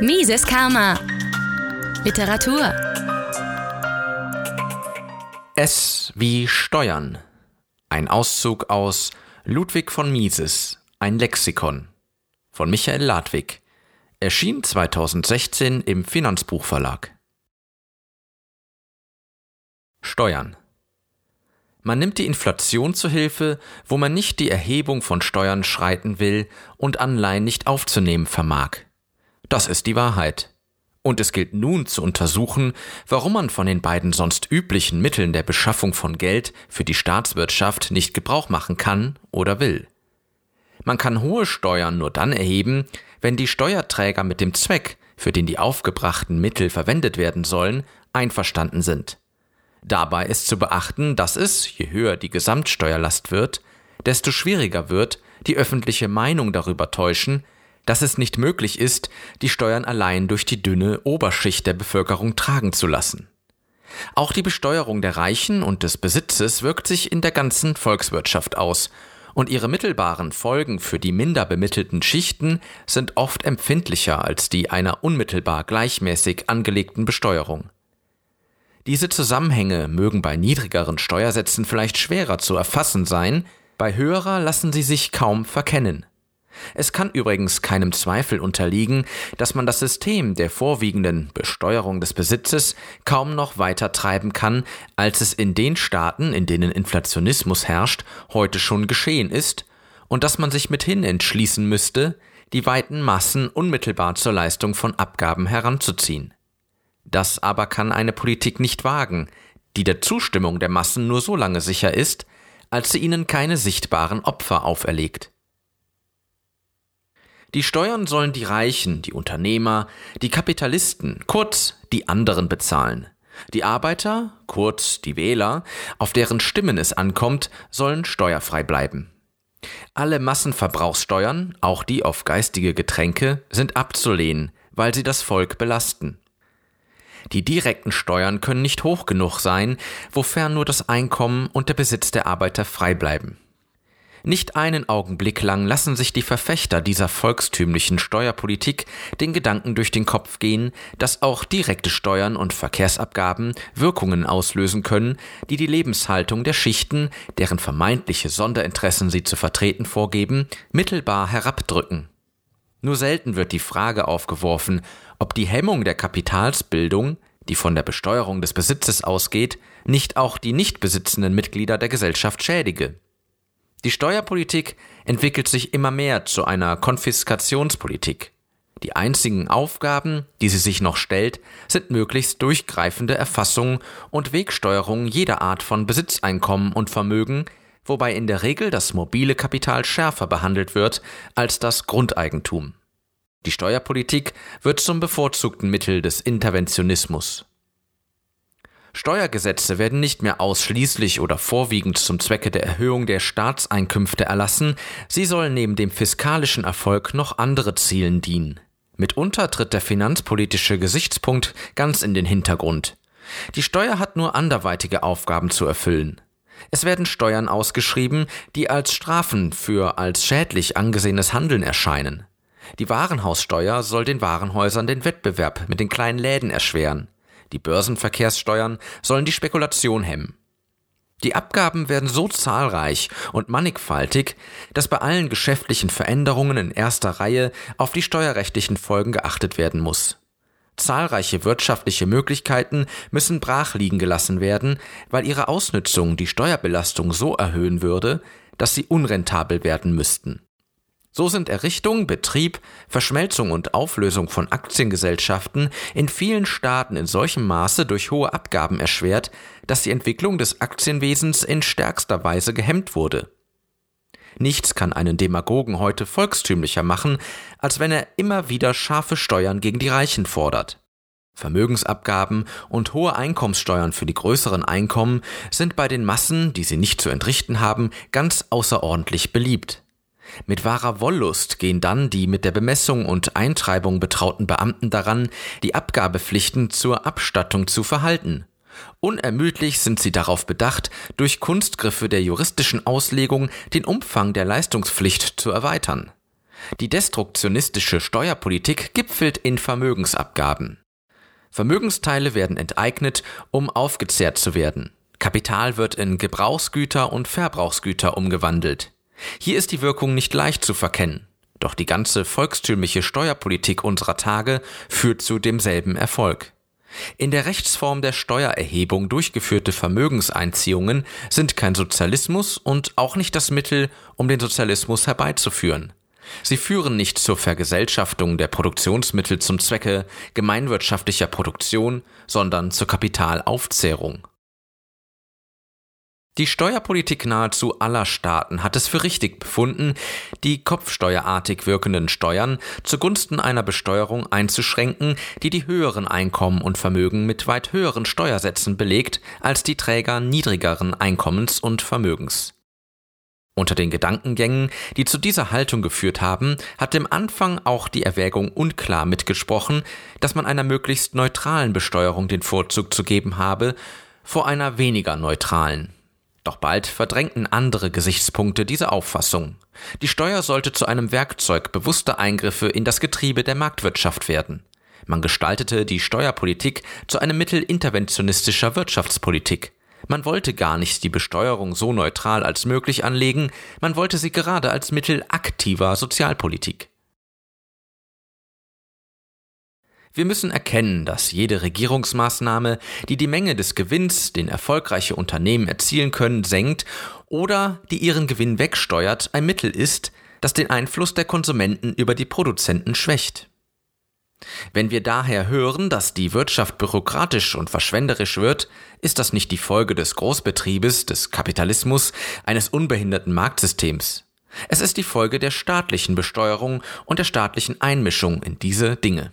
Mises Karma. Literatur. S wie Steuern. Ein Auszug aus Ludwig von Mises, ein Lexikon von Michael Ladwig. Erschien 2016 im Finanzbuchverlag. Steuern. Man nimmt die Inflation zu Hilfe, wo man nicht die Erhebung von Steuern schreiten will und Anleihen nicht aufzunehmen vermag. Das ist die Wahrheit. Und es gilt nun zu untersuchen, warum man von den beiden sonst üblichen Mitteln der Beschaffung von Geld für die Staatswirtschaft nicht Gebrauch machen kann oder will. Man kann hohe Steuern nur dann erheben, wenn die Steuerträger mit dem Zweck, für den die aufgebrachten Mittel verwendet werden sollen, einverstanden sind. Dabei ist zu beachten, dass es, je höher die Gesamtsteuerlast wird, desto schwieriger wird, die öffentliche Meinung darüber täuschen, dass es nicht möglich ist, die Steuern allein durch die dünne Oberschicht der Bevölkerung tragen zu lassen. Auch die Besteuerung der Reichen und des Besitzes wirkt sich in der ganzen Volkswirtschaft aus, und ihre mittelbaren Folgen für die minder bemittelten Schichten sind oft empfindlicher als die einer unmittelbar gleichmäßig angelegten Besteuerung. Diese Zusammenhänge mögen bei niedrigeren Steuersätzen vielleicht schwerer zu erfassen sein, bei höherer lassen sie sich kaum verkennen. Es kann übrigens keinem Zweifel unterliegen, dass man das System der vorwiegenden Besteuerung des Besitzes kaum noch weiter treiben kann, als es in den Staaten, in denen Inflationismus herrscht, heute schon geschehen ist, und dass man sich mithin entschließen müsste, die weiten Massen unmittelbar zur Leistung von Abgaben heranzuziehen. Das aber kann eine Politik nicht wagen, die der Zustimmung der Massen nur so lange sicher ist, als sie ihnen keine sichtbaren Opfer auferlegt. Die Steuern sollen die Reichen, die Unternehmer, die Kapitalisten, kurz die anderen bezahlen. Die Arbeiter, kurz die Wähler, auf deren Stimmen es ankommt, sollen steuerfrei bleiben. Alle Massenverbrauchssteuern, auch die auf geistige Getränke, sind abzulehnen, weil sie das Volk belasten. Die direkten Steuern können nicht hoch genug sein, wofern nur das Einkommen und der Besitz der Arbeiter frei bleiben. Nicht einen Augenblick lang lassen sich die Verfechter dieser volkstümlichen Steuerpolitik den Gedanken durch den Kopf gehen, dass auch direkte Steuern und Verkehrsabgaben Wirkungen auslösen können, die die Lebenshaltung der Schichten, deren vermeintliche Sonderinteressen sie zu vertreten vorgeben, mittelbar herabdrücken. Nur selten wird die Frage aufgeworfen, ob die Hemmung der Kapitalsbildung, die von der Besteuerung des Besitzes ausgeht, nicht auch die nicht besitzenden Mitglieder der Gesellschaft schädige. Die Steuerpolitik entwickelt sich immer mehr zu einer Konfiskationspolitik. Die einzigen Aufgaben, die sie sich noch stellt, sind möglichst durchgreifende Erfassung und Wegsteuerung jeder Art von Besitzeinkommen und Vermögen, wobei in der Regel das mobile Kapital schärfer behandelt wird als das Grundeigentum. Die Steuerpolitik wird zum bevorzugten Mittel des Interventionismus. Steuergesetze werden nicht mehr ausschließlich oder vorwiegend zum Zwecke der Erhöhung der Staatseinkünfte erlassen, sie sollen neben dem fiskalischen Erfolg noch andere Zielen dienen. Mitunter tritt der finanzpolitische Gesichtspunkt ganz in den Hintergrund. Die Steuer hat nur anderweitige Aufgaben zu erfüllen. Es werden Steuern ausgeschrieben, die als Strafen für als schädlich angesehenes Handeln erscheinen. Die Warenhaussteuer soll den Warenhäusern den Wettbewerb mit den kleinen Läden erschweren. Die Börsenverkehrssteuern sollen die Spekulation hemmen. Die Abgaben werden so zahlreich und mannigfaltig, dass bei allen geschäftlichen Veränderungen in erster Reihe auf die steuerrechtlichen Folgen geachtet werden muss. Zahlreiche wirtschaftliche Möglichkeiten müssen brach liegen gelassen werden, weil ihre Ausnützung die Steuerbelastung so erhöhen würde, dass sie unrentabel werden müssten. So sind Errichtung, Betrieb, Verschmelzung und Auflösung von Aktiengesellschaften in vielen Staaten in solchem Maße durch hohe Abgaben erschwert, dass die Entwicklung des Aktienwesens in stärkster Weise gehemmt wurde. Nichts kann einen Demagogen heute volkstümlicher machen, als wenn er immer wieder scharfe Steuern gegen die Reichen fordert. Vermögensabgaben und hohe Einkommenssteuern für die größeren Einkommen sind bei den Massen, die sie nicht zu entrichten haben, ganz außerordentlich beliebt. Mit wahrer Wollust gehen dann die mit der Bemessung und Eintreibung betrauten Beamten daran, die Abgabepflichten zur Abstattung zu verhalten. Unermüdlich sind sie darauf bedacht, durch Kunstgriffe der juristischen Auslegung den Umfang der Leistungspflicht zu erweitern. Die destruktionistische Steuerpolitik gipfelt in Vermögensabgaben. Vermögensteile werden enteignet, um aufgezehrt zu werden. Kapital wird in Gebrauchsgüter und Verbrauchsgüter umgewandelt. Hier ist die Wirkung nicht leicht zu verkennen. Doch die ganze volkstümliche Steuerpolitik unserer Tage führt zu demselben Erfolg. In der Rechtsform der Steuererhebung durchgeführte Vermögenseinziehungen sind kein Sozialismus und auch nicht das Mittel, um den Sozialismus herbeizuführen. Sie führen nicht zur Vergesellschaftung der Produktionsmittel zum Zwecke gemeinwirtschaftlicher Produktion, sondern zur Kapitalaufzehrung. Die Steuerpolitik nahezu aller Staaten hat es für richtig befunden, die kopfsteuerartig wirkenden Steuern zugunsten einer Besteuerung einzuschränken, die die höheren Einkommen und Vermögen mit weit höheren Steuersätzen belegt als die Träger niedrigeren Einkommens und Vermögens. Unter den Gedankengängen, die zu dieser Haltung geführt haben, hat im Anfang auch die Erwägung unklar mitgesprochen, dass man einer möglichst neutralen Besteuerung den Vorzug zu geben habe, vor einer weniger neutralen. Doch bald verdrängten andere Gesichtspunkte diese Auffassung. Die Steuer sollte zu einem Werkzeug bewusster Eingriffe in das Getriebe der Marktwirtschaft werden. Man gestaltete die Steuerpolitik zu einem Mittel interventionistischer Wirtschaftspolitik. Man wollte gar nicht die Besteuerung so neutral als möglich anlegen, man wollte sie gerade als Mittel aktiver Sozialpolitik. Wir müssen erkennen, dass jede Regierungsmaßnahme, die die Menge des Gewinns, den erfolgreiche Unternehmen erzielen können, senkt oder die ihren Gewinn wegsteuert, ein Mittel ist, das den Einfluss der Konsumenten über die Produzenten schwächt. Wenn wir daher hören, dass die Wirtschaft bürokratisch und verschwenderisch wird, ist das nicht die Folge des Großbetriebes, des Kapitalismus, eines unbehinderten Marktsystems. Es ist die Folge der staatlichen Besteuerung und der staatlichen Einmischung in diese Dinge.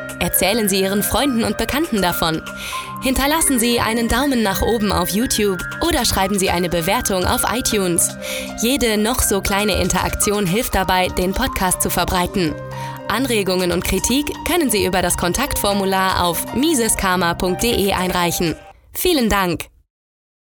Erzählen Sie Ihren Freunden und Bekannten davon. Hinterlassen Sie einen Daumen nach oben auf YouTube oder schreiben Sie eine Bewertung auf iTunes. Jede noch so kleine Interaktion hilft dabei, den Podcast zu verbreiten. Anregungen und Kritik können Sie über das Kontaktformular auf miseskarma.de einreichen. Vielen Dank!